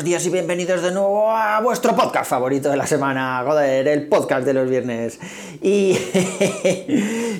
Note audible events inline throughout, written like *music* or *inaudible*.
Buenos días y bienvenidos de nuevo a vuestro podcast favorito de la semana, joder, el podcast de los viernes. *laughs*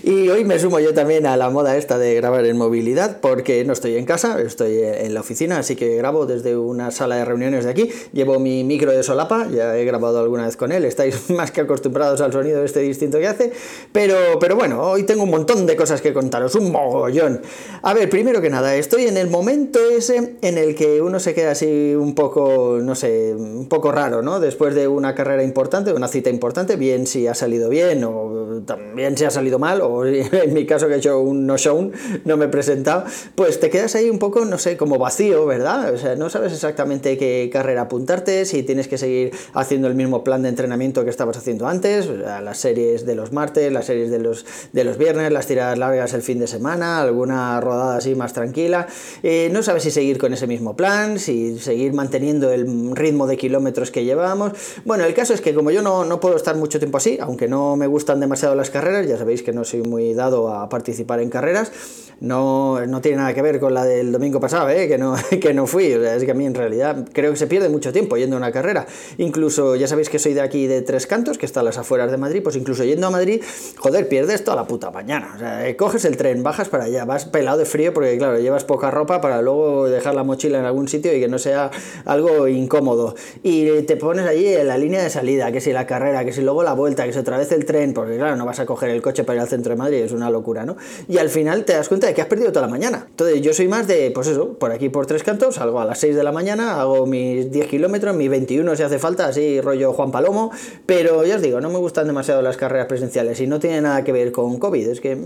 Y, hoy me sumo yo también a la moda esta de grabar en movilidad porque no estoy en casa, estoy en la oficina, así que grabo desde una sala de reuniones de aquí. Llevo mi micro de solapa, ya he grabado alguna vez con él, estáis *laughs* más que acostumbrados al sonido este distinto que hace, pero, pero bueno, hoy tengo un montón de cosas que contaros, un mogollón. A ver, primero que nada, estoy en el momento ese en el que uno se queda así un poco, no sé, un poco raro, ¿no? Después de una carrera importante, una cita importante, bien si ha salido bien o también si ha salido mal, o *laughs* en mi caso que he hecho un no-show, no me he presentado, pues te quedas ahí un poco, no sé, como vacío, ¿verdad? O sea, no sabes exactamente qué carrera apuntarte, si tienes que seguir haciendo el mismo plan de entrenamiento que estabas haciendo antes, las series de los martes, las series de los, de los viernes, las tiradas largas el fin de semana, alguna rodada así más tranquila. Eh, no sabes si seguir con ese mismo plan, si seguir manteniendo el ritmo de kilómetros que llevábamos. Bueno, el caso es que como yo no, no puedo estar mucho tiempo así, aunque no me gustan demasiado las carreras, ya sabéis que no soy muy dado a participar en carreras, no, no tiene nada que ver con la del domingo pasado, ¿eh? que, no, *laughs* que no fui. O sea, es que a mí en realidad creo que se pierde mucho tiempo yendo a una carrera. Incluso, ya sabéis que soy de aquí de Tres Cantos, que está las afueras de Madrid, pues incluso yendo a Madrid, joder, pierdes toda la puta mañana. O sea, eh, coges el tren, bajas para allá, vas pelado de frío porque, claro, llevas poca ropa para luego dejar la mochila en algún sitio y que no sea algo incómodo. Y te pones allí en la línea de salida, que si la carrera, que si luego la vuelta, que si otra vez el tren, porque claro, no vas a coger el coche para ir al centro de Madrid, es una locura, ¿no? Y al final te das cuenta de que has perdido toda la mañana. Entonces yo soy más de, pues eso, por aquí por tres cantos, salgo a las 6 de la mañana, hago mis 10 kilómetros, mis 21 si hace falta, así rollo Juan Palomo, pero ya os digo, no me gustan demasiado las carreras presenciales y no tiene nada que ver con COVID, es que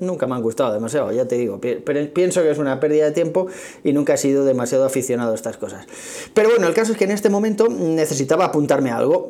nunca me han gustado demasiado, ya te digo, pienso que es una pérdida de tiempo y nunca he sido demasiado aficionado a estas cosas. Pero bueno, el caso es que en este momento necesitaba apuntarme a algo.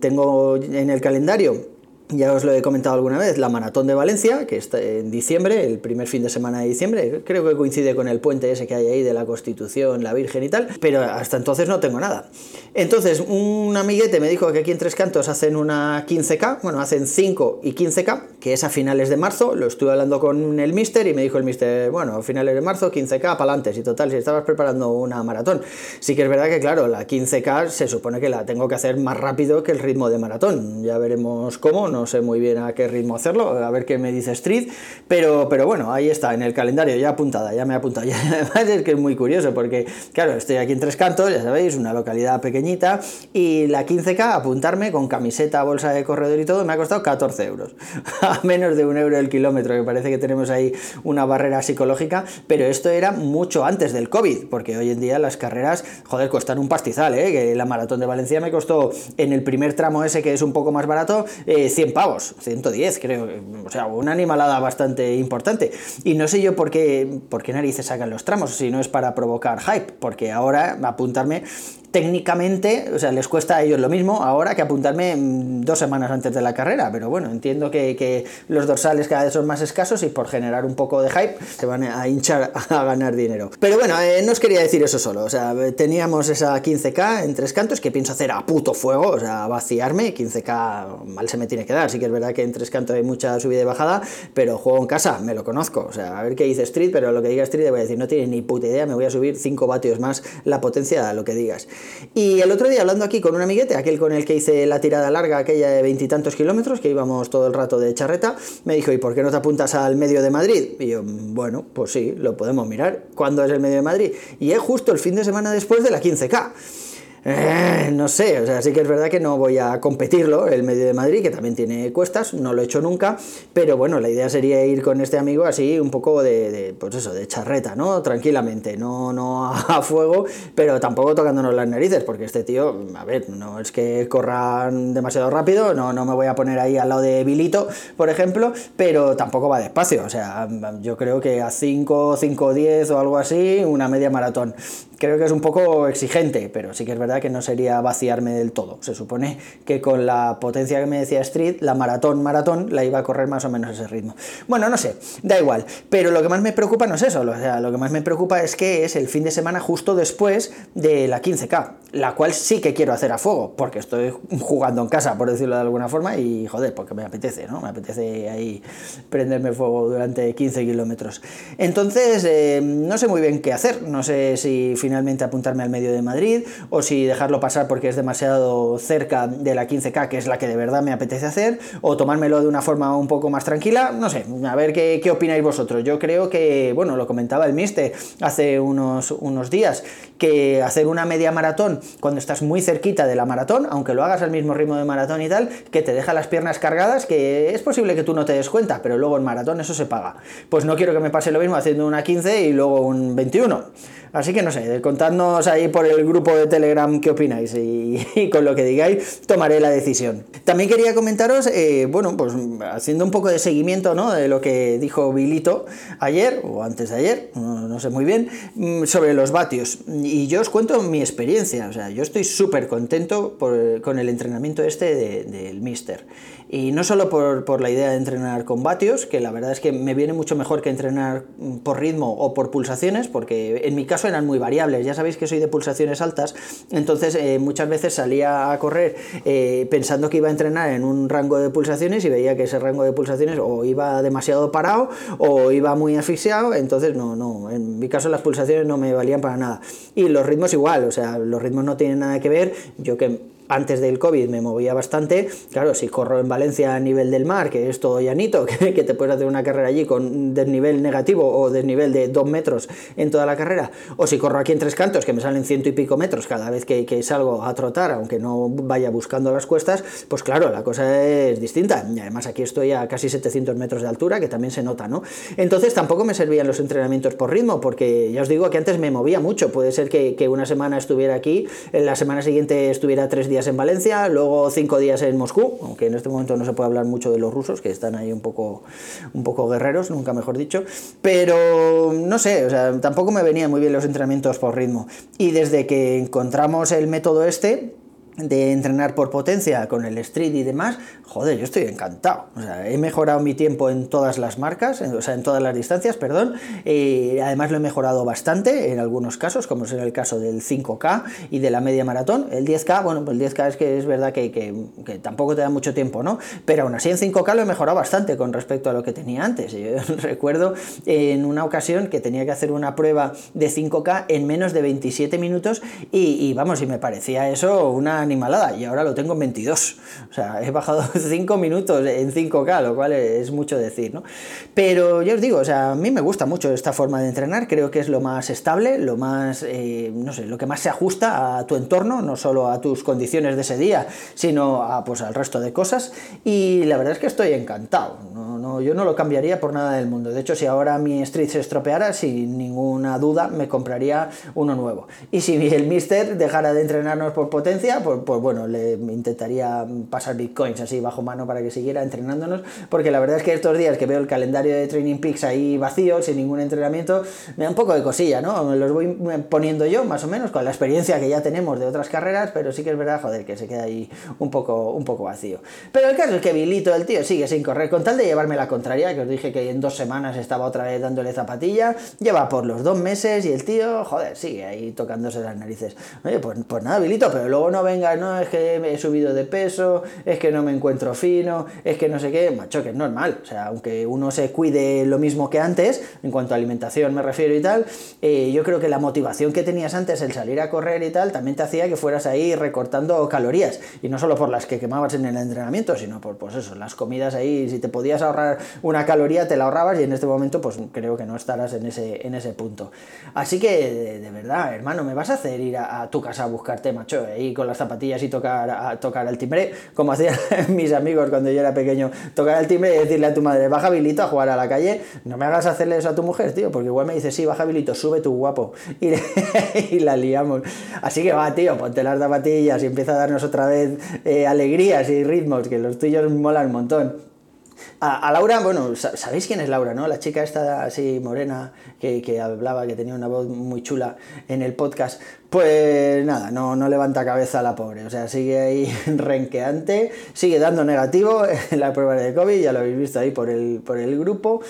Tengo en el calendario ya os lo he comentado alguna vez, la Maratón de Valencia, que está en diciembre, el primer fin de semana de diciembre, creo que coincide con el puente ese que hay ahí de la Constitución, la Virgen y tal, pero hasta entonces no tengo nada. Entonces, un amiguete me dijo que aquí en Tres Cantos hacen una 15K, bueno, hacen 5 y 15K, que es a finales de marzo, lo estuve hablando con el mister y me dijo el mister, bueno, a finales de marzo, 15K, para adelante, si total, si estabas preparando una maratón. Sí que es verdad que, claro, la 15K se supone que la tengo que hacer más rápido que el ritmo de maratón, ya veremos cómo, no sé muy bien a qué ritmo hacerlo, a ver qué me dice Street, pero, pero bueno, ahí está, en el calendario ya apuntada, ya me he apuntado. *laughs* Ya, además es que es muy curioso porque, claro, estoy aquí en Tres Cantos, ya sabéis, una localidad pequeñita, y la 15K, apuntarme con camiseta, bolsa de corredor y todo, me ha costado 14 euros, *laughs* a menos de un euro el kilómetro, que parece que tenemos ahí una barrera psicológica, pero esto era mucho antes del COVID, porque hoy en día las carreras, joder, cuestan un pastizal, ¿eh? que la maratón de Valencia me costó en el primer tramo ese, que es un poco más barato, eh, 100 pavos 110 creo, o sea, una animalada bastante importante. Y no sé yo por qué, por qué narices sacan los tramos, si no es para provocar hype, porque ahora apuntarme técnicamente, o sea, les cuesta a ellos lo mismo ahora que apuntarme dos semanas antes de la carrera, pero bueno, entiendo que, que, los dorsales cada vez son más escasos y por generar un poco de hype se van a hinchar *laughs* a ganar dinero. Pero bueno, eh, no os quería decir eso solo, o sea, teníamos esa 15K en tres cantos que pienso hacer a puto fuego, o sea, vaciarme, 15K mal se me tiene que dar, sí que es verdad que en tres cantos hay mucha subida y bajada, pero juego en casa, me lo conozco, o sea, a ver qué dice Street, pero lo que diga Street le voy a decir, no tiene ni puta idea, me voy a subir 5 vatios más la potencia a lo que digas. Y el otro día hablando aquí con un amiguete, aquel con el que hice la tirada larga, aquella de veintitantos kilómetros, que íbamos todo el rato de charreta, me dijo, ¿y por qué no te apuntas al medio de Madrid? Y yo, bueno, pues sí, lo podemos mirar. ¿Cuándo es el medio de Madrid? Y es justo el fin de semana después de la 15K. Eh, no sé, o sea, sí que es verdad que no voy a competirlo, el medio de Madrid, que también tiene cuestas, no lo he hecho nunca, pero bueno, la idea sería ir con este amigo así un poco de, pues eso, de charreta, ¿no? Tranquilamente, no, no *laughs* a fuego, pero tampoco tocándonos las narices, porque este tío, a ver, no es que corran demasiado rápido, no, no me voy a poner ahí al lado de Bilito, por ejemplo, pero tampoco va despacio, o sea, yo creo que a 5, 5, 10 o algo así, una media maratón. Creo que es un poco exigente, pero sí que es verdad que no sería vaciarme del todo. Se supone que con la potencia que me decía Street, la maratón, maratón, la iba a correr más o menos ese ritmo. Bueno, no sé, da igual. Pero lo que más me preocupa no es eso, o sea, lo que más me preocupa es que es el fin de semana justo después de la 15K, la cual sí que quiero hacer a fuego, porque estoy jugando en casa, por decirlo de alguna forma, y joder, porque me apetece, ¿no? Me apetece ahí prenderme fuego durante 15 kilómetros. Entonces, eh, no sé muy bien qué hacer, no sé si finalmente apuntarme al medio de Madrid o si dejarlo pasar porque es demasiado cerca de la 15K, que es la que de verdad me apetece hacer, o tomármelo de una forma un poco más tranquila, no sé, a ver qué, qué opináis vosotros. Yo creo que, bueno, lo comentaba el Mister hace unos, unos días, que hacer una media maratón cuando estás muy cerquita de la maratón, aunque lo hagas al mismo ritmo de maratón y tal, que te deja las piernas cargadas, que es posible que tú no te des cuenta, pero luego en maratón eso se paga. Pues no quiero que me pase lo mismo haciendo una 15 y luego un 21. Así que no sé, contadnos ahí por el grupo de Telegram qué opináis y, con lo que digáis tomaré la decisión. También quería comentaros, eh, bueno, pues haciendo un poco de seguimiento ¿no? de lo que dijo Bilito ayer o antes de ayer, no, sé muy bien, mm, sobre los vatios. Y yo os cuento mi experiencia, o sea, yo estoy súper contento con el entrenamiento este del Mister. Y no solo por, la idea de entrenar con vatios, que la verdad es que me viene mucho mejor que entrenar por ritmo o por pulsaciones, porque en mi caso eran muy Ya sabéis que soy de pulsaciones altas, entonces eh, muchas veces salía a correr eh, pensando que iba a entrenar en un rango de pulsaciones y veía que ese rango de pulsaciones o iba demasiado parado o iba muy asfixiado, entonces no, no, en mi caso las pulsaciones no me valían para nada. Y los ritmos igual, o sea, los ritmos no tienen nada que ver. Yo que antes del COVID me movía bastante. Claro, si corro en Valencia a nivel del mar, que es todo llanito, *laughs* que, te puedes hacer una carrera allí con desnivel negativo o desnivel de 2 metros en toda la carrera, o si corro aquí en Tres Cantos, que me salen ciento y pico metros cada vez que, que salgo a trotar, aunque no vaya buscando las cuestas, pues claro, la cosa es distinta. Y además aquí estoy a casi 700 metros de altura, que también se nota, ¿no? Entonces tampoco me servían los entrenamientos por ritmo, porque ya os digo que antes me movía mucho. Puede ser que, que una semana estuviera aquí, en la semana siguiente estuviera tres días en Valencia, luego cinco días en Moscú, aunque en este momento no se puede hablar mucho de los rusos, que están ahí un poco, un poco guerreros, nunca mejor dicho, pero no sé, o sea, tampoco me venían muy bien los entrenamientos por ritmo. Y desde que encontramos el método este, de entrenar por potencia con el street y demás, joder, yo estoy encantado. O sea, he mejorado mi tiempo en todas las marcas, o sea, en todas las distancias, perdón. además lo he mejorado bastante en algunos casos, como es en el caso del 5K y de la media maratón. El 10K, bueno, pues el 10K es que es verdad que, que, tampoco te da mucho tiempo, ¿no? Pero aún así en 5K lo he mejorado bastante con respecto a lo que tenía antes. Yo *laughs* recuerdo en una ocasión que tenía que hacer una prueba de 5K en menos de 27 minutos y vamos, y me parecía eso una animalada y ahora lo tengo en 22. O sea, he bajado *laughs* 5 minutos en 5K, lo cual es mucho decir, ¿no? Pero yo os digo, o sea, a mí me gusta mucho esta forma de entrenar, creo que es lo más estable, lo más, eh, no sé, lo que más se ajusta a tu entorno, no solo a tus condiciones de ese día, sino a, pues, al resto de cosas. Y la verdad es que estoy encantado, no, yo no lo cambiaría por nada del mundo. De hecho, si ahora mi Street se estropeara, sin ninguna duda me compraría uno nuevo. Y si el Mister dejara de entrenarnos por potencia, pues pues bueno, le intentaría pasar bitcoins así bajo mano para que siguiera entrenándonos, porque la verdad es que estos días que veo el calendario de Training Peaks ahí vacío, sin ningún entrenamiento, me da un poco de cosilla, ¿no? Me los voy poniendo yo, más o menos, con la experiencia que ya tenemos de otras carreras, pero sí que es verdad, joder, que se queda ahí un poco, un poco vacío. Pero el caso es que Vilito, el tío, sigue sin correr, con tal de llevarme la contraria, que os dije que en dos semanas estaba otra vez dándole zapatilla, lleva por los dos meses y el tío, joder, sigue ahí tocándose las narices. Oye, pues, pues nada, Vilito, pero luego no venga no, es que he subido de peso, es que no me encuentro fino, es que no sé qué, macho, que es normal. O sea, aunque uno se cuide lo mismo que antes, en cuanto a alimentación me refiero y tal, eh, yo creo que la motivación que tenías antes, el salir a correr y tal, también te hacía que fueras ahí recortando calorías. Y no solo por las que quemabas en el entrenamiento, sino por, pues eso, las comidas ahí, si te podías ahorrar una caloría, te la ahorrabas y en este momento, pues creo que no estarás en ese, en ese punto. Así que, de, verdad, hermano, me vas a hacer ir a, tu casa a buscarte, macho, ahí con las zapatillas y tocar, a, tocar el timbre, como hacían *laughs* mis amigos cuando yo era pequeño, tocar el timbre y decirle a tu madre, baja habilito a jugar a la calle, no me hagas hacerle eso a tu mujer, tío, porque igual me dice, sí, baja habilito, sube tu guapo, *laughs* y, y la liamos. Así que va, tío, ponte las zapatillas y empieza a darnos otra vez eh, alegrías y ritmos, que los tuyos molan un montón. A, Laura, bueno, sabéis quién es Laura, ¿no? La chica esta así morena que, que, hablaba, que tenía una voz muy chula en el podcast. Pues nada, no, no levanta cabeza la pobre. O sea, sigue ahí *laughs* renqueante, sigue dando negativo en la prueba de COVID, ya lo habéis visto ahí por el, por el grupo.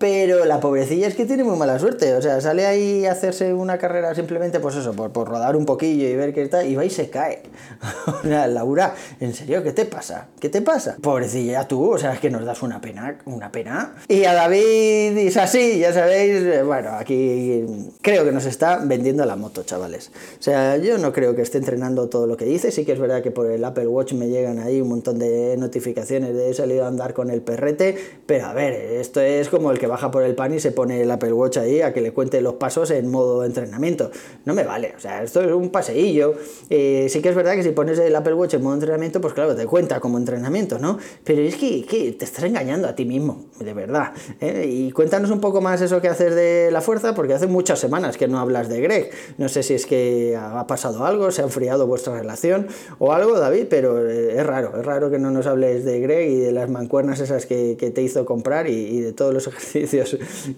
Pero la pobrecilla es que tiene muy mala suerte. O sea, sale ahí a hacerse una carrera simplemente, pues eso, por, por rodar un poquillo y ver qué está, y va y se cae. *laughs* o sea, Laura, ¿en serio qué te pasa? ¿Qué te pasa? Pobrecilla tú, o sea, es que nos das una pena, una pena. Y a David es así, ya sabéis, eh, bueno, aquí creo que nos está vendiendo la moto, chavales. O sea, yo no creo que esté entrenando todo lo que dice. Sí que es verdad que por el Apple Watch me llegan ahí un montón de notificaciones de he salido a andar con el perrete, pero a ver, esto es como el que baja por el pan y se pone el Apple Watch ahí a que le cuente los pasos en modo entrenamiento. No me vale, o sea, esto es un paseillo. Eh, sí que es verdad que si pones el Apple Watch en modo entrenamiento, pues claro, te cuenta como entrenamiento, ¿no? Pero es que, te estás engañando a ti mismo, de verdad. ¿eh? Y cuéntanos un poco más eso que haces de la fuerza, porque hace muchas semanas que no hablas de Greg. No sé si es que ha pasado algo, se ha enfriado vuestra relación o algo, David, pero eh, es raro, es raro que no nos hables de Greg y de las mancuernas esas que, te hizo comprar y de todos los *laughs* ejercicios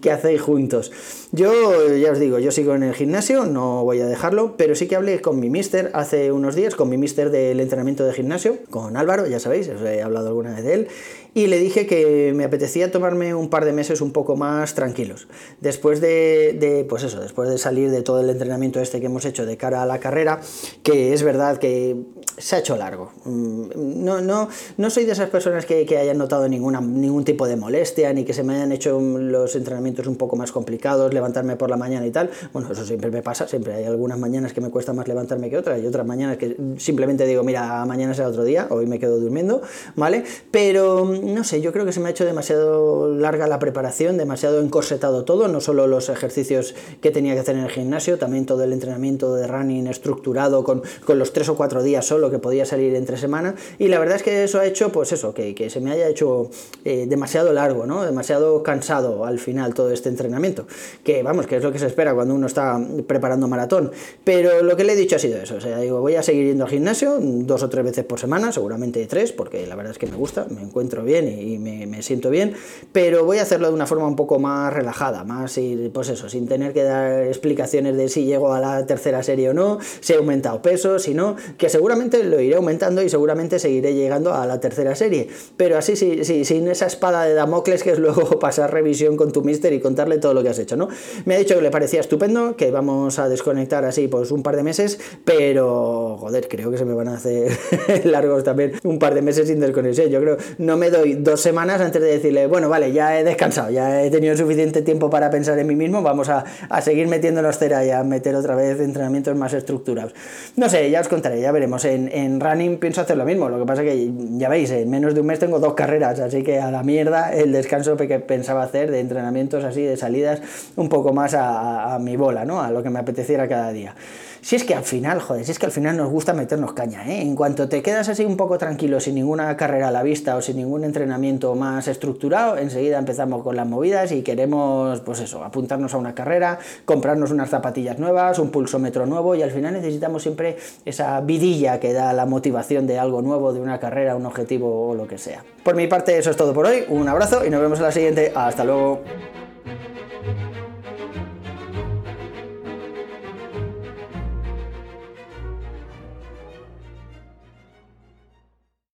que hacéis juntos. Yo ya os digo, yo sigo en el gimnasio, no voy a dejarlo, pero sí que hablé con mi mister hace unos días, con mi mister del entrenamiento de gimnasio, con Álvaro, ya sabéis, os he hablado alguna vez de él, y le dije que me apetecía tomarme un par de meses un poco más tranquilos. Después de, pues eso, después de salir de todo el entrenamiento este que hemos hecho de cara a la carrera, que es verdad que se ha hecho largo. Mm, no, no, no soy de esas personas que, que hayan notado ninguna, ningún tipo de molestia, ni que se me hayan hecho los entrenamientos un poco más complicados, levantarme por la mañana y tal. Bueno, eso siempre me pasa, siempre hay algunas mañanas que me cuesta más levantarme que otras, y otras mañanas que simplemente digo, mira, mañana será otro día, hoy me quedo durmiendo, ¿vale? Pero no sé, yo creo que se me ha hecho demasiado larga la preparación, demasiado encorsetado todo, no solo los ejercicios que tenía que hacer en el gimnasio, también todo el entrenamiento de running estructurado con, con los tres o cuatro días solo que podía salir entre semana, y la verdad es que eso ha hecho, pues eso, que, que se me haya hecho eh, demasiado largo, ¿no? Demasiado cansado al final todo este entrenamiento, que vamos, que es lo que se espera cuando uno está preparando maratón, pero lo que le he dicho ha sido eso, o sea, digo, voy a seguir yendo al gimnasio dos o tres veces por semana, seguramente tres, porque la verdad es que me gusta, me encuentro bien y, me, siento bien, pero voy a hacerlo de una forma un poco más relajada, más, pues eso, sin tener que dar explicaciones de si llego a la tercera serie o no, si he aumentado peso, si no, que seguramente lo iré aumentando y seguramente seguiré llegando a la tercera serie, pero así sí, sí, sin esa espada de Damocles que es luego *laughs* pasar con tu mister y contarle todo lo que has hecho, ¿no? Me ha dicho que le parecía estupendo, que vamos a desconectar así pues un par de meses, pero joder, creo que se me van a hacer *laughs* largos también un par de meses sin desconexión, yo creo, no me doy dos semanas antes de decirle, bueno, vale, ya he descansado, ya he tenido suficiente tiempo para pensar en mí mismo, vamos a, a seguir metiéndonos cera y a meter otra vez entrenamientos más estructurados. No sé, ya os contaré, ya veremos. En, en running pienso hacer lo mismo, lo que pasa que ya veis, en menos de un mes tengo dos carreras, así que a la mierda el descanso que pensaba de entrenamientos así, de salidas, un poco más a, a mi bola, ¿no? A lo que me apeteciera cada día. Si es que al final, joder, si es que al final nos gusta meternos caña, ¿eh? En cuanto te quedas así un poco tranquilo, sin ninguna carrera a la vista o sin ningún entrenamiento más estructurado, enseguida empezamos con las movidas y queremos, pues eso, apuntarnos a una carrera, comprarnos unas zapatillas nuevas, un pulsómetro nuevo y al final necesitamos siempre esa vidilla que da la motivación de algo nuevo, de una carrera, un objetivo o lo que sea. Por mi parte, eso es todo por hoy. Un abrazo y nos vemos en la siguiente. Hasta luego.